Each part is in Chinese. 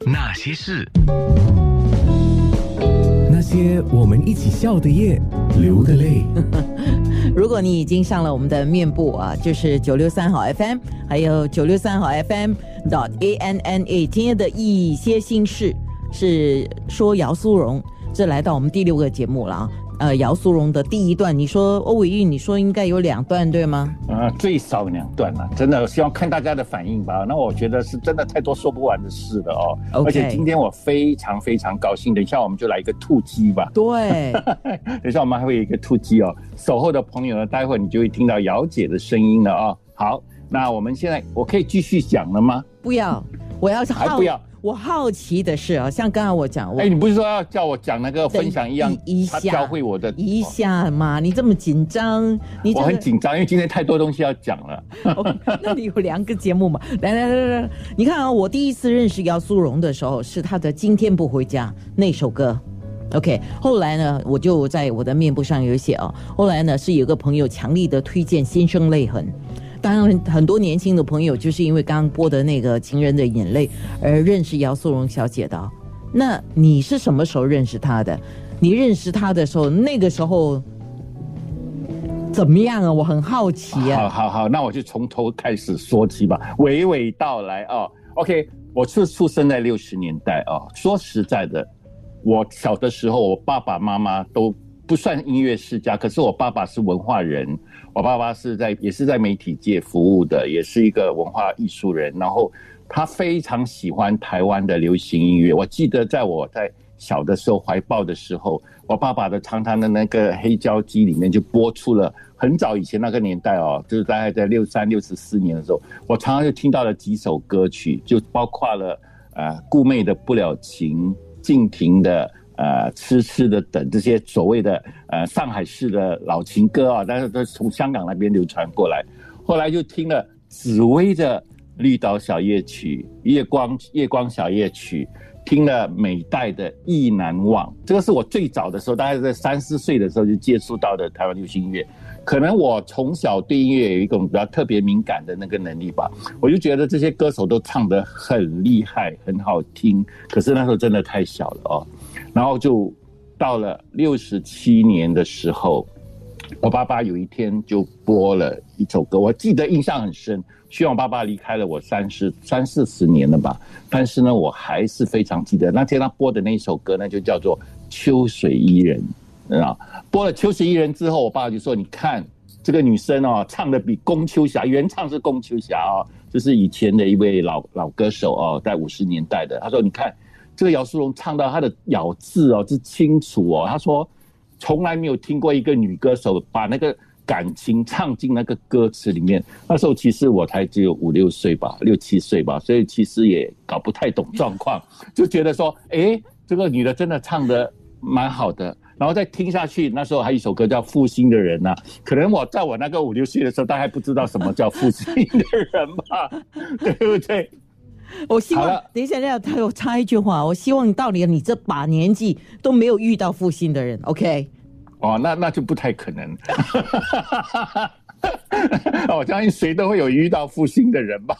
那些事，那些我们一起笑的夜，流的泪。如果你已经上了我们的面部啊，就是九六三号 FM，还有九六三号 FM dot A N N A，今天的一些心事是说姚苏荣，这来到我们第六个节目了啊。呃，姚苏荣的第一段，你说欧伟玉，你说应该有两段对吗？啊，最少两段了，真的希望看大家的反应吧。那我觉得是真的太多说不完的事了哦。而且今天我非常非常高兴，等一下我们就来一个突击吧。对，等一下我们还会有一个突击哦。守候的朋友呢，待会儿你就会听到姚姐的声音了哦。好，那我们现在我可以继续讲了吗？不要，我要好还不要。我好奇的是啊，像刚才我讲，我哎，你不是说要叫我讲那个分享一样一，他下教会我的一下嘛，你这么紧张，你这我很紧张，因为今天太多东西要讲了。哦那你有两个节目嘛？来来来来来，你看啊，我第一次认识姚苏荣的时候是他的《今天不回家》那首歌。OK，后来呢，我就在我的面部上有写哦。后来呢，是有个朋友强力的推荐《心生泪痕》，当然很多年轻的朋友就是因为刚刚播的那个《情人的眼泪》而认识姚素荣小姐的。那你是什么时候认识她的？你认识她的时候，那个时候怎么样啊？我很好奇啊。好好好，那我就从头开始说起吧，娓娓道来哦。OK，我是出生在六十年代哦。说实在的，我小的时候，我爸爸妈妈都不算音乐世家，可是我爸爸是文化人，我爸爸是在也是在媒体界服务的，也是一个文化艺术人。然后他非常喜欢台湾的流行音乐。我记得在我在小的时候怀抱的时候，我爸爸的常常的那个黑胶机里面就播出了很早以前那个年代哦，就是大概在六三六十四年的时候，我常常就听到了几首歌曲，就包括了呃顾媚的《不了情》，静婷的。呃，痴痴的等这些所谓的呃上海市的老情歌啊，但是都是从香港那边流传过来。后来就听了紫薇的《绿岛小夜曲》、夜光夜光小夜曲，听了美代的《意难忘》，这个是我最早的时候，大概在三四岁的时候就接触到的台湾流行音乐。可能我从小对音乐有一种比较特别敏感的那个能力吧，我就觉得这些歌手都唱得很厉害，很好听。可是那时候真的太小了哦，然后就到了六十七年的时候，我爸爸有一天就播了一首歌，我记得印象很深。虽然爸爸离开了我三十三四十年了吧，但是呢，我还是非常记得那天他播的那首歌呢，就叫做《秋水伊人》啊。播了《秋水伊人》之后，我爸爸就说：“你看这个女生哦，唱的比龚秋霞，原唱是龚秋霞哦，就是以前的一位老老歌手哦，在五十年代的。他说：你看这个姚苏荣唱到她的咬字哦是清楚哦，他说从来没有听过一个女歌手把那个感情唱进那个歌词里面。那时候其实我才只有五六岁吧，六七岁吧，所以其实也搞不太懂状况，就觉得说，诶，这个女的真的唱的蛮好的。然后再听下去，那时候还有一首歌叫《负心的人》呐，可能我在我那个五六岁的时候，大家还不知道什么叫负心的人吧，对不对？我希望等一下，要他我插一句话，我希望到底你这把年纪都没有遇到负心的人，OK？哦，那那就不太可能。我相信谁都会有遇到负心的人吧，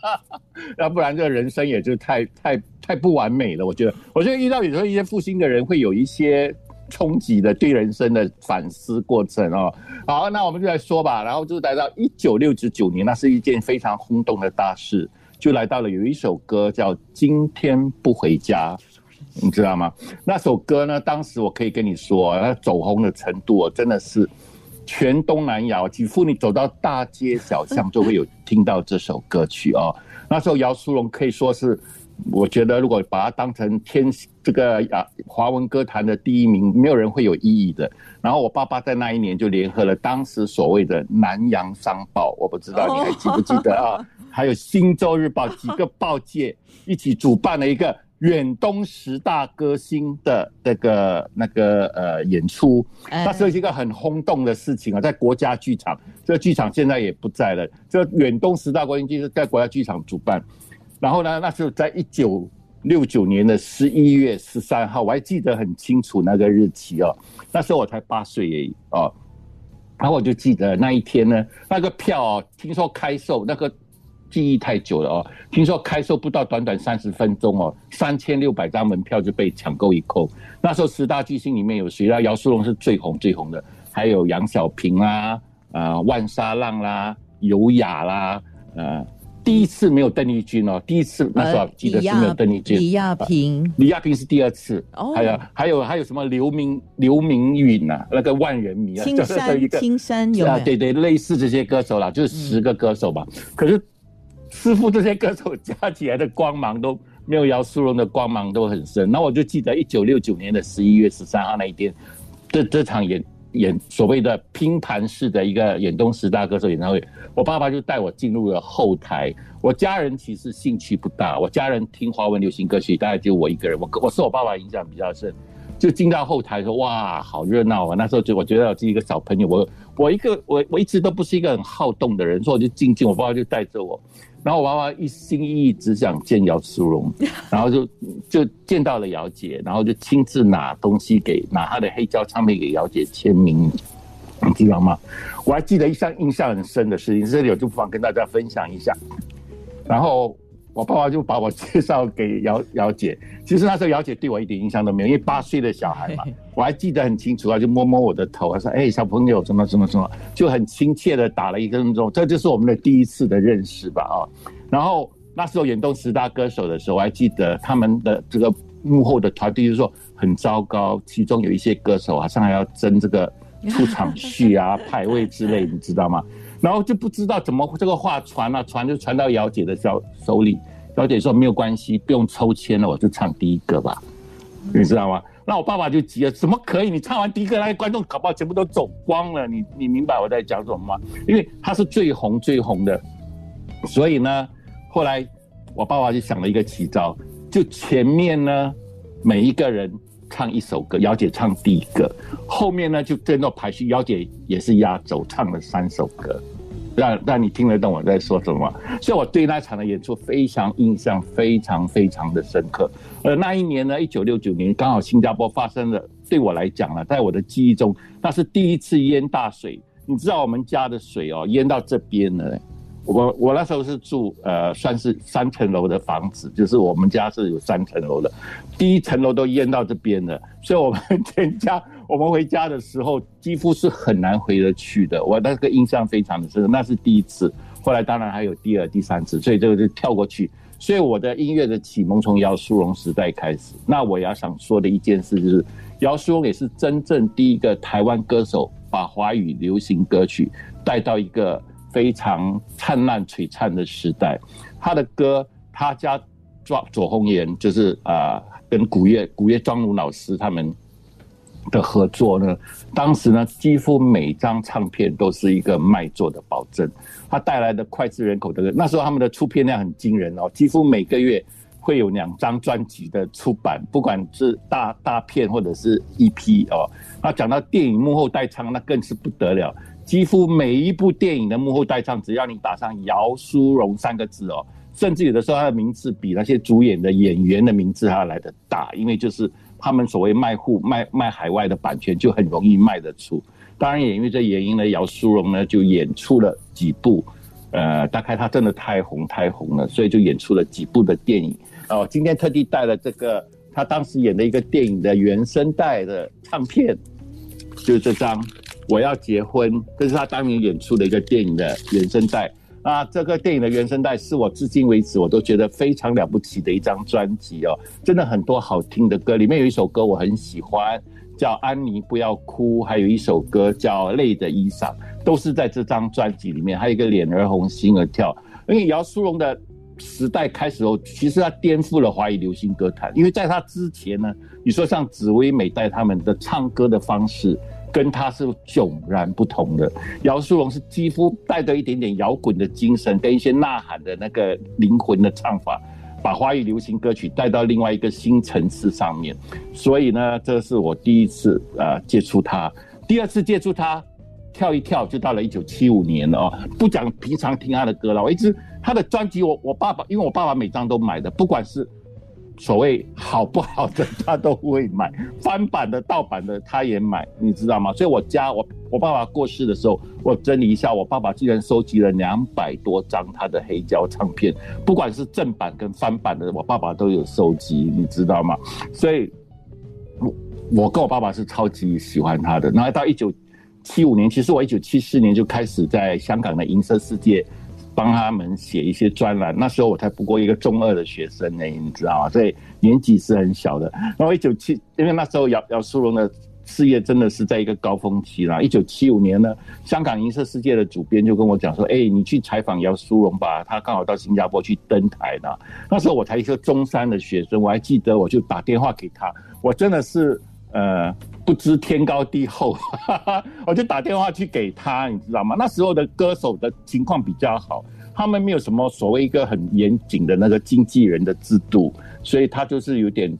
要不然这个人生也就太太太不完美了。我觉得，我觉得遇到有时候一些负心的人会有一些冲击的对人生的反思过程哦。好，那我们就来说吧。然后就来到一九六九年，那是一件非常轰动的大事，就来到了有一首歌叫《今天不回家》。你知道吗？那首歌呢？当时我可以跟你说，它走红的程度哦，真的是全东南亚，几乎你走到大街小巷就会有听到这首歌曲哦。那时候姚苏荣可以说是，我觉得如果把它当成天这个啊华文歌坛的第一名，没有人会有异议的。然后我爸爸在那一年就联合了当时所谓的南洋商报，我不知道你还记不记得啊？还有新洲日报几个报界一起主办了一个。远东十大歌星的那个那个呃演出，哎那是一个很轰动的事情啊，在国家剧场，这个剧场现在也不在了。这远东十大歌星就是在国家剧场主办，然后呢，那时候在一九六九年的十一月十三号，我还记得很清楚那个日期哦。那时候我才八岁而已哦，然后我就记得那一天呢，那个票哦，听说开售那个记忆太久了哦。听说开售不到短短三十分钟哦，三千六百张门票就被抢购一空。那时候十大巨星里面有谁啊？姚苏荣是最红最红的，还有杨小平啦，呃，万沙浪啦，尤雅啦，呃。第一次没有邓丽君哦，第一次那时候记得是没有邓丽君。李亚平，李亚平是第二次。哦，还有还有还有什么刘明刘明允呐，那个万人迷啊，青山 青山有啊，对对，类似这些歌手啦，就是十个歌手吧。可是师傅这些歌手加起来的光芒都没有姚苏荣的光芒都很深。那我就记得一九六九年的十一月十三号那一天，这这场演。演所谓的拼盘式的一个远东十大歌手演唱会，我爸爸就带我进入了后台。我家人其实兴趣不大，我家人听华文流行歌曲，大概就我一个人。我我受我爸爸影响比较深，就进到后台说：“哇，好热闹啊！”那时候就我觉得我是一个小朋友，我我一个我我一直都不是一个很好动的人，所以我就静静。我爸爸就带着我。然后我爸爸一心一意只想见姚淑荣，然后就就见到了姚姐，然后就亲自拿东西给拿她的黑胶唱片给姚姐签名，你知道吗？我还记得一项印象很深的事情，这里我就不妨跟大家分享一下。然后。我爸爸就把我介绍给姚 姚姐，其实那时候姚姐对我一点印象都没有，因为八岁的小孩嘛，我还记得很清楚啊，就摸摸我的头，说：“哎，小朋友，什么什么什么，就很亲切的打了一个钟，这就是我们的第一次的认识吧，啊。然后那时候演东十大歌手的时候，我还记得他们的这个幕后的团队就是说很糟糕，其中有一些歌手好像还要争这个出场序啊、排位之类，你知道吗？然后就不知道怎么这个话传了，传就传到姚姐的手手里。姚姐说没有关系，不用抽签了，我就唱第一个吧，你知道吗？那我爸爸就急了，怎么可以？你唱完第一个，那些观众搞不好全部都走光了。你你明白我在讲什么吗？因为他是最红最红的，所以呢，后来我爸爸就想了一个奇招，就前面呢每一个人唱一首歌，姚姐唱第一个，后面呢就跟着排序，姚姐也是压轴唱了三首歌。让让你听得懂我在说什么，所以我对那场的演出非常印象非常非常的深刻。而那一年呢，一九六九年，刚好新加坡发生了，对我来讲呢，在我的记忆中，那是第一次淹大水。你知道我们家的水哦，淹到这边了。我我那时候是住呃，算是三层楼的房子，就是我们家是有三层楼的，第一层楼都淹到这边了，所以我们全家。我们回家的时候几乎是很难回得去的，我那个印象非常的深，那是第一次。后来当然还有第二、第三次，所以这个就跳过去。所以我的音乐的启蒙从姚淑荣时代开始。那我要想说的一件事就是，姚淑荣也是真正第一个台湾歌手把华语流行歌曲带到一个非常灿烂璀璨的时代。他的歌，他家左左红岩就是啊，跟古月古月庄奴老师他们。的合作呢，当时呢，几乎每张唱片都是一个卖座的保证。他带来的脍炙人口的，那时候他们的出片量很惊人哦，几乎每个月会有两张专辑的出版，不管是大大片或者是 EP 哦。那讲到电影幕后代唱，那更是不得了，几乎每一部电影的幕后代唱，只要你打上姚苏荣三个字哦，甚至有的时候他的名字比那些主演的演员的名字还要来的大，因为就是。他们所谓卖户卖卖海外的版权就很容易卖得出，当然也因为这原因呢，姚苏荣呢就演出了几部，呃，大概他真的太红太红了，所以就演出了几部的电影。哦，今天特地带了这个他当时演的一个电影的原声带的唱片，就是这张《我要结婚》，这是他当年演出的一个电影的原声带。啊，这个电影的原声带是我至今为止我都觉得非常了不起的一张专辑哦，真的很多好听的歌，里面有一首歌我很喜欢，叫《安妮不要哭》，还有一首歌叫《泪的衣裳》，都是在这张专辑里面。还有一个脸儿红心儿跳，因为姚苏荣的时代开始后，其实他颠覆了华语流行歌坛，因为在他之前呢，你说像紫薇、美代他们的唱歌的方式。跟他是迥然不同的。姚苏荣是几乎带着一点点摇滚的精神，跟一些呐喊的那个灵魂的唱法，把华语流行歌曲带到另外一个新层次上面。所以呢，这是我第一次呃接触他，第二次接触他，跳一跳就到了一九七五年了哦。不讲平常听他的歌了，我一直他的专辑，我我爸爸因为我爸爸每张都买的，不管是所谓好不好的他都会买，翻版的、盗版的他也买，你知道吗？所以我家我我爸爸过世的时候，我整理一下，我爸爸竟然收集了两百多张他的黑胶唱片，不管是正版跟翻版的，我爸爸都有收集，你知道吗？所以，我我跟我爸爸是超级喜欢他的。然后到一九七五年，其实我一九七四年就开始在香港的银色世界。帮他们写一些专栏，那时候我才不过一个中二的学生呢，你知道吗？所以年纪是很小的。然后一九七，因为那时候姚姚苏荣的事业真的是在一个高峰期啦。一九七五年呢，香港银色世界的主编就跟我讲说：“哎，你去采访姚苏荣吧，他刚好到新加坡去登台呢。”那时候我才一个中三的学生，我还记得，我就打电话给他，我真的是呃。不知天高地厚，我就打电话去给他，你知道吗？那时候的歌手的情况比较好，他们没有什么所谓一个很严谨的那个经纪人的制度，所以他就是有点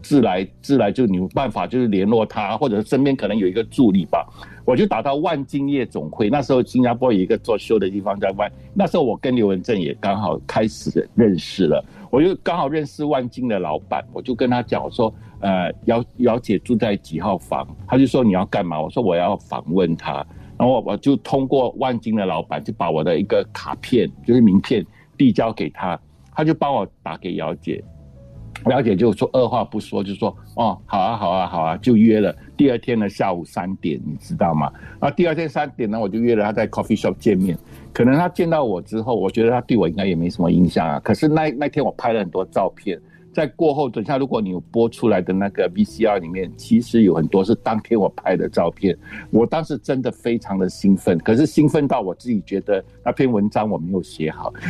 自来自来，就你有办法就是联络他，或者身边可能有一个助理吧。我就打到万金夜总会，那时候新加坡有一个做秀的地方在万，那时候我跟刘文正也刚好开始认识了。我就刚好认识万金的老板，我就跟他讲，我说，呃，姚姚姐住在几号房？他就说你要干嘛？我说我要访问他，然后我就通过万金的老板，就把我的一个卡片，就是名片递交给他，他就帮我打给姚姐，姚姐就说二话不说就说，哦，好啊，好啊，好啊，就约了第二天的下午三点，你知道吗？然后第二天三点呢，我就约了他在 coffee shop 见面。可能他见到我之后，我觉得他对我应该也没什么印象啊。可是那那天我拍了很多照片，在过后等下如果你有播出来的那个 VCR 里面，其实有很多是当天我拍的照片。我当时真的非常的兴奋，可是兴奋到我自己觉得那篇文章我没有写好。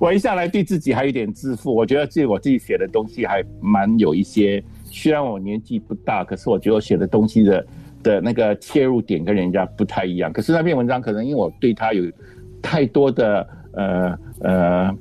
我一下来对自己还有点自负，我觉得自己我自己写的东西还蛮有一些，虽然我年纪不大，可是我觉得我写的东西的。的那个切入点跟人家不太一样，可是那篇文章可能因为我对他有太多的呃呃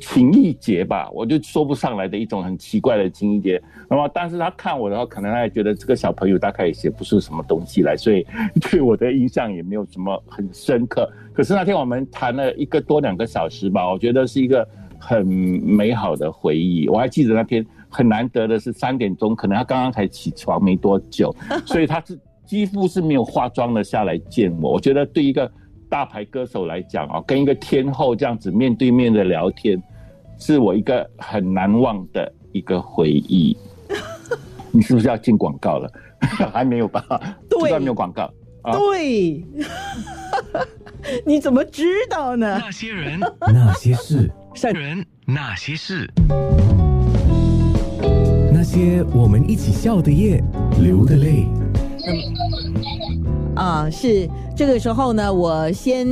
情意结吧，我就说不上来的一种很奇怪的情意结。那么，但是他看我的话，可能他也觉得这个小朋友大概也写不出什么东西来，所以对我的印象也没有什么很深刻。可是那天我们谈了一个多两个小时吧，我觉得是一个很美好的回忆。我还记得那天 很难得的是三点钟，可能他刚刚才起床没多久，所以他是。几乎是没有化妆的下来见我，我觉得对一个大牌歌手来讲啊，跟一个天后这样子面对面的聊天，是我一个很难忘的一个回忆。你是不是要进广告了？还没有吧？对，没有广告。对，你怎么知道呢？那些人，那些事，善人，那些事，那些我们一起笑的夜，流的泪。啊，是这个时候呢，我先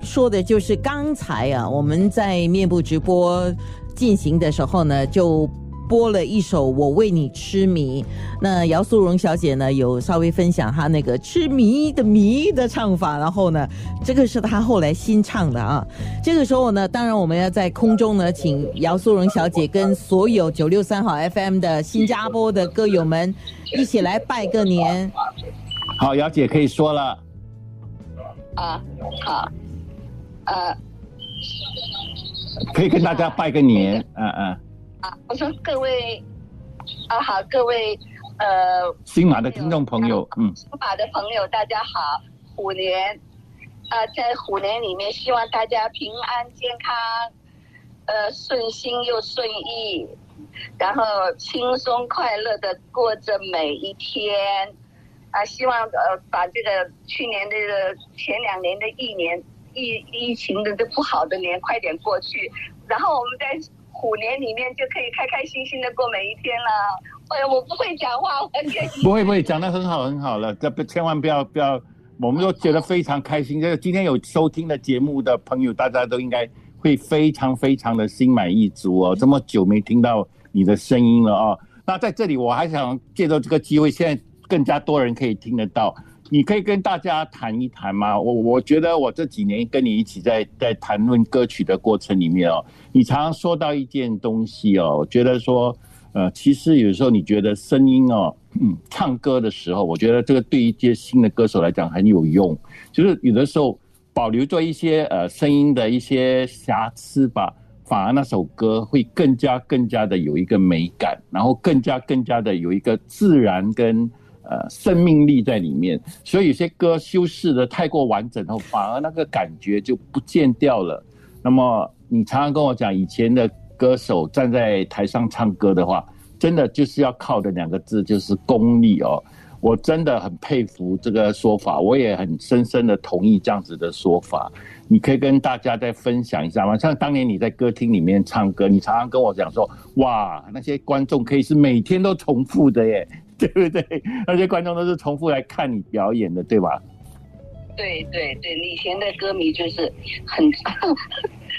说的就是刚才啊，我们在面部直播进行的时候呢，就。播了一首《我为你痴迷》，那姚素荣小姐呢有稍微分享她那个痴迷的迷的唱法，然后呢，这个是她后来新唱的啊。这个时候呢，当然我们要在空中呢，请姚素荣小姐跟所有九六三号 FM 的新加坡的歌友们一起来拜个年。好，姚姐可以说了。啊，好，呃，可以跟大家拜个年，嗯嗯。啊，我说各位，啊好，各位，呃，新马的听众朋友，嗯，新马的朋友大家好，虎年，啊，在虎年里面，希望大家平安健康，呃，顺心又顺意，然后轻松快乐的过着每一天，啊，希望呃把这个去年这个前两年的一年疫疫情的这不好的年快点过去，然后我们在。虎年里面就可以开开心心的过每一天了。哎呀，我不会讲话，我 不会不会讲的很好很好了，这不千万不要不要，我们都觉得非常开心。这个今天有收听的节目的朋友，大家都应该会非常非常的心满意足哦。这么久没听到你的声音了哦。那在这里我还想借着这个机会，现在更加多人可以听得到。你可以跟大家谈一谈吗？我我觉得我这几年跟你一起在在谈论歌曲的过程里面哦，你常常说到一件东西哦，我觉得说，呃，其实有时候你觉得声音哦，唱歌的时候，我觉得这个对一些新的歌手来讲很有用，就是有的时候保留着一些呃声音的一些瑕疵吧，反而那首歌会更加更加的有一个美感，然后更加更加的有一个自然跟呃生命力在里面。所以有些歌修饰的太过完整后，反而那个感觉就不见掉了。那么你常常跟我讲，以前的歌手站在台上唱歌的话，真的就是要靠的两个字，就是功力哦。我真的很佩服这个说法，我也很深深的同意这样子的说法。你可以跟大家再分享一下吗？像当年你在歌厅里面唱歌，你常常跟我讲说，哇，那些观众可以是每天都重复的耶，对不对？那些观众都是重复来看你表演的，对吧？对对对，以前的歌迷就是很，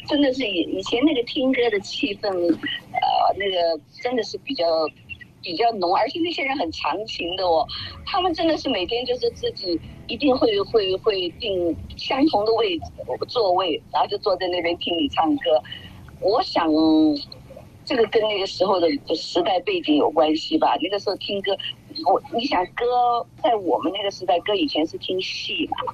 真的是以以前那个听歌的气氛，呃，那个真的是比较。比较浓，而且那些人很长情的哦，他们真的是每天就是自己一定会会会定相同的位置座位，然后就坐在那边听你唱歌。我想这个跟那个时候的时代背景有关系吧。那个时候听歌，我你想歌在我们那个时代，歌以前是听戏嘛，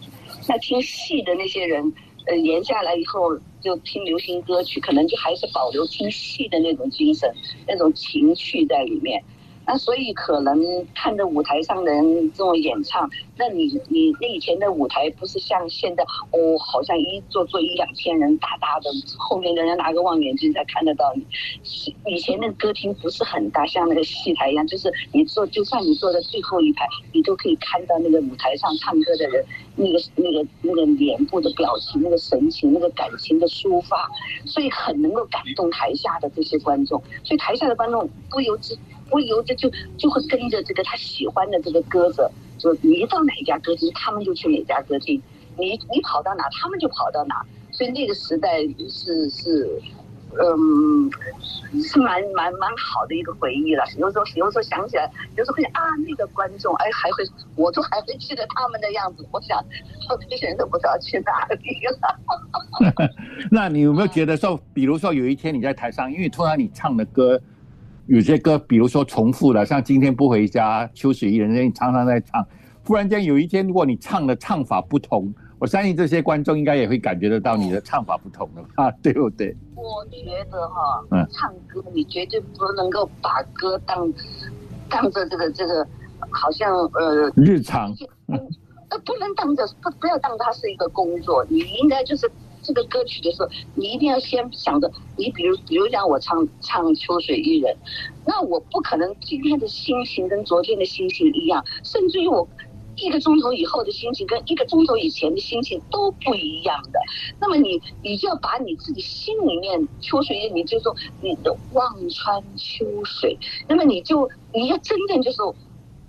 那听戏的那些人，呃，年下来以后就听流行歌曲，可能就还是保留听戏的那种精神、那种情趣在里面。那所以可能看着舞台上的人这种演唱，那你你那以前的舞台不是像现在哦，好像一坐坐一两千人大大的，后面的人拿个望远镜才看得到你。以前那个歌厅不是很大，像那个戏台一样，就是你坐，就算你坐在最后一排，你都可以看到那个舞台上唱歌的人那个那个那个脸部的表情、那个神情、那个感情的抒发，所以很能够感动台下的这些观众。所以台下的观众不由自。不由得就就会跟着这个他喜欢的这个歌者，就你到哪家歌厅，他们就去哪家歌厅；你你跑到哪，他们就跑到哪。所以那个时代是是，嗯，是蛮蛮蛮好的一个回忆了。有时候有时候想起来，有时候会啊，那个观众，哎，还会，我都还会记得他们的样子。我想，这些人都不知道去哪里了。那你有没有觉得说，比如说有一天你在台上，因为突然你唱的歌。有些歌，比如说重复的，像今天不回家，秋水伊人，你常常在唱。忽然间有一天，如果你唱的唱法不同，我相信这些观众应该也会感觉得到你的唱法不同了 啊，对不对？我觉得哈，嗯，唱歌你绝对不能够把歌当当着这个这个，好像呃日常，呃，不能当着不不要当它是一个工作，你应该就是。这个歌曲的时候，你一定要先想着，你比如，比如讲我唱唱《秋水伊人》，那我不可能今天的心情跟昨天的心情一样，甚至于我一个钟头以后的心情跟一个钟头以前的心情都不一样的。那么你，你就要把你自己心里面《秋水伊人》，你就说你的望穿秋水，那么你就你要真正就是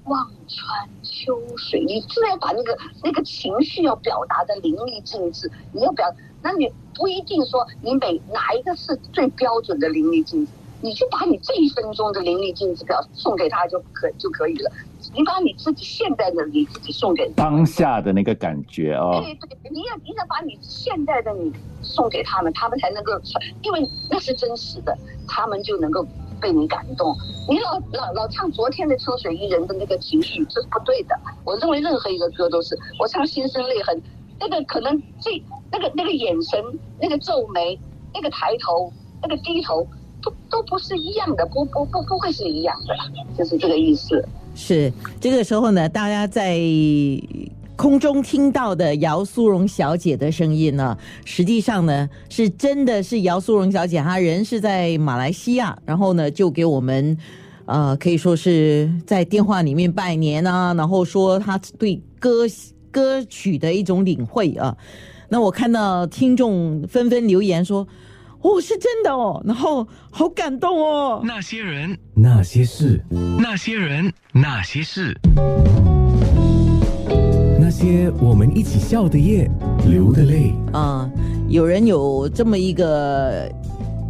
望穿秋水，你自然把那个那个情绪要表达的淋漓尽致，你要表。那你不一定说你每哪一个是最标准的淋漓尽致，你就把你这一分钟的淋漓尽致表送给他就可就可以了。你把你自己现在的你自己送给当下的那个感觉哦。对对，你要你要把你现在的你送给他们，他们才能够，因为那是真实的，他们就能够被你感动。你老老老唱昨天的《秋水伊人》的那个情绪，这是不对的。我认为任何一个歌都是，我唱心生泪痕，那个可能最。那个那个眼神，那个皱眉，那个抬头，那个低头，都都不是一样的，不不不不会是一样的，就是这个意思。是这个时候呢，大家在空中听到的姚苏荣小姐的声音呢，实际上呢是真的是姚苏荣小姐，她人是在马来西亚，然后呢就给我们呃可以说是在电话里面拜年啊，然后说她对歌歌曲的一种领会啊。那我看到听众纷纷留言说：“哦，是真的哦，然后好感动哦。”那些人，那些事，那些人，那些事，那些我们一起笑的夜，流的泪啊！有人有这么一个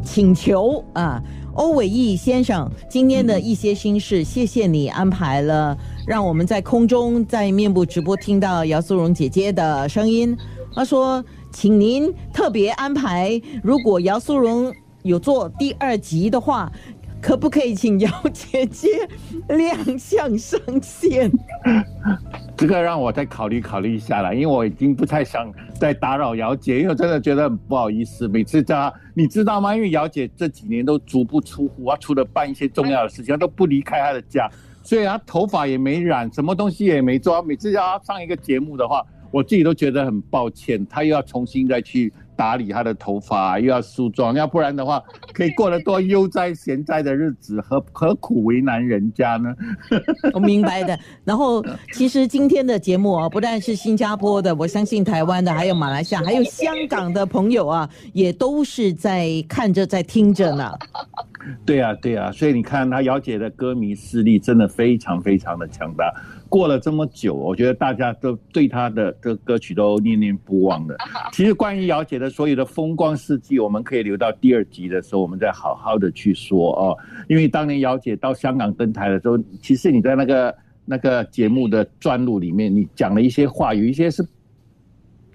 请求啊，欧伟毅先生，今天的一些心事，谢谢你安排了，让我们在空中在面部直播听到姚素荣姐姐的声音。他说：“请您特别安排，如果姚苏荣有做第二集的话，可不可以请姚姐姐亮相上线？”这个让我再考虑考虑一下了，因为我已经不太想再打扰姚姐，因为我真的觉得很不好意思，每次叫她，你知道吗？因为姚姐这几年都足不出户，啊除了办一些重要的事情，她都不离开她的家，所以她头发也没染，什么东西也没做。每次叫她上一个节目的话，我自己都觉得很抱歉，他又要重新再去。打理他的头发，又要梳妆，要不然的话，可以过得多悠哉闲哉的日子，何何苦为难人家呢？我 明白的。然后，其实今天的节目啊，不但是新加坡的，我相信台湾的，还有马来西亚，还有香港的朋友啊，也都是在看着，在听着呢。对啊，对啊，所以你看，他姚姐的歌迷势力真的非常非常的强大。过了这么久，我觉得大家都对他的这歌曲都念念不忘的。其实关于姚姐的所有的风光事迹，我们可以留到第二集的时候，我们再好好的去说哦。因为当年姚姐到香港登台的时候，其实你在那个那个节目的专录里面，你讲了一些话，有一些是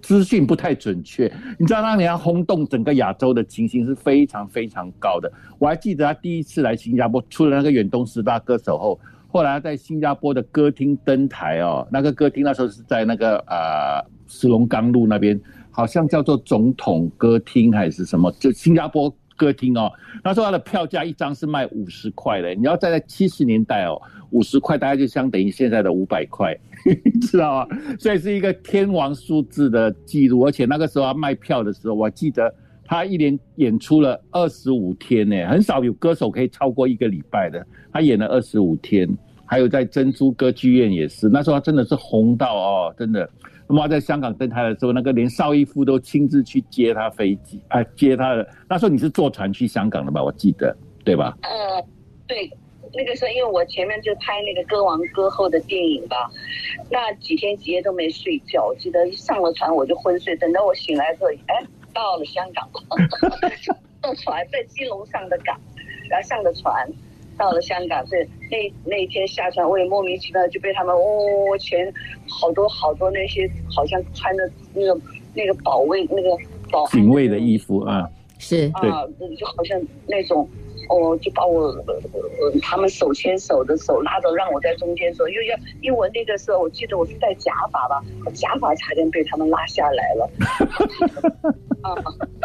资讯不太准确。你知道当年要轰动整个亚洲的情形是非常非常高的。我还记得他第一次来新加坡，出了那个远东十大歌手后。后来在新加坡的歌厅登台哦，那个歌厅那时候是在那个呃石龙岗路那边，好像叫做总统歌厅还是什么，就新加坡歌厅哦。那时候它的票价一张是卖五十块的，你要站在七十年代哦，五十块大概就相等于现在的五百块，知道吗？所以是一个天王数字的记录，而且那个时候他卖票的时候，我记得他一连演出了二十五天呢，很少有歌手可以超过一个礼拜的。他演了二十五天，还有在珍珠歌剧院也是，那时候他真的是红到哦，真的。那么在香港登台的时候，那个连邵逸夫都亲自去接他飞机，哎，接他的。那时候你是坐船去香港的吧？我记得，对吧？呃，对，那个时候因为我前面就拍那个歌王歌后的电影吧，那几天几夜都没睡觉。我记得一上了船我就昏睡，等到我醒来的时候，哎，到了香港，坐船在基隆上的港。然后上的船，到了香港，所以那那一天下船，我也莫名其妙就被他们哦，全好多好多那些好像穿的那个那个保卫那个保警卫的衣服啊，是啊，就好像那种。哦，就把我，他们手牵手的手拉着，让我在中间走，又要，因为我那个时候我记得我是戴假发吧，假发差点被他们拉下来了。啊，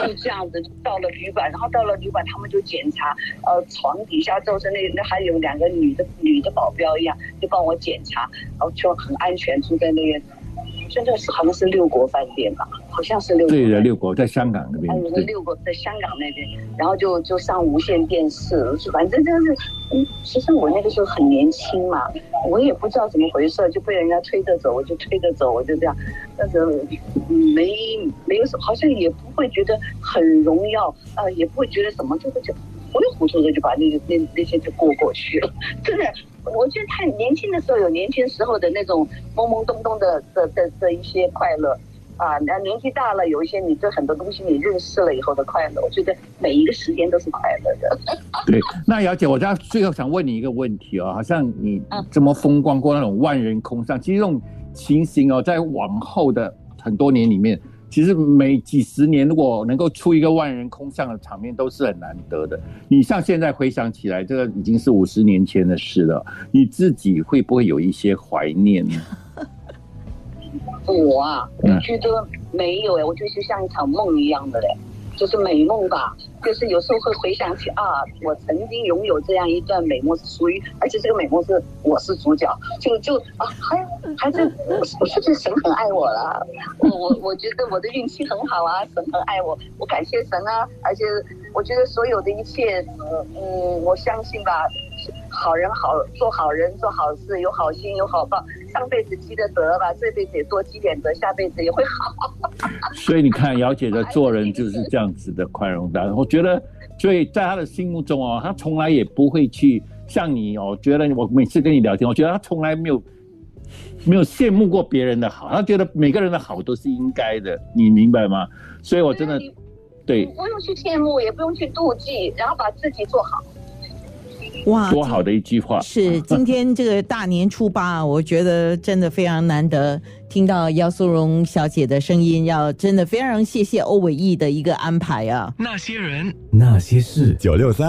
就这样子到了旅馆，然后到了旅馆，他们就检查，呃，床底下就是那那还有两个女的女的保镖一样，就帮我检查，然后就很安全住在那边。现在是好像是六国饭店吧，好像是六国。对的，六国在香港那边。嗯，六国在香港那边，然后就就上无线电视，反正就是，嗯，其实我那个时候很年轻嘛，我也不知道怎么回事，就被人家推着走，我就推着走，我就这样，但是没没有什么，好像也不会觉得很荣耀，呃，也不会觉得什么，就是就糊里糊涂的就把那个那那些就过过去了，真的。我觉得太年轻的时候有年轻时候的那种懵懵懂懂的的的的一些快乐啊，那年纪大了有一些你对很多东西你认识了以后的快乐，我觉得每一个时间都是快乐的。对，那姚姐，我在最后想问你一个问题哦，好像你这么风光过那种万人空巷，其实这种情形哦，在往后的很多年里面。其实每几十年，如果能够出一个万人空巷的场面，都是很难得的。你像现在回想起来，这个已经是五十年前的事了。你自己会不会有一些怀念呢？我啊，我觉得没有哎，我觉得就像一场梦一样的嘞。就是美梦吧，就是有时候会回想起啊，我曾经拥有这样一段美梦，是属于，而且这个美梦是我是主角，就就啊，还还是我我是不是神很爱我 了？我我我觉得我的运气很好啊，神很爱我，我感谢神啊，而且我觉得所有的一切，嗯嗯，我相信吧。好人好做好人做好事有好心有好报，上辈子积的德吧，这辈子也多积点德，下辈子也会好。所以你看，姚姐的做人就是这样子的宽容的。我觉得，所以在她的心目中哦，她从来也不会去像你哦，觉得我每次跟你聊天，我觉得她从来没有没有羡慕过别人的好，她觉得每个人的好都是应该的，你明白吗？所以我真的对，不用去羡慕，也不用去妒忌，然后把自己做好。哇，多好的一句话！是今天这个大年初八，我觉得真的非常难得听到姚素荣小姐的声音，要真的非常谢谢欧伟毅的一个安排啊！那些人，那些事，九六三。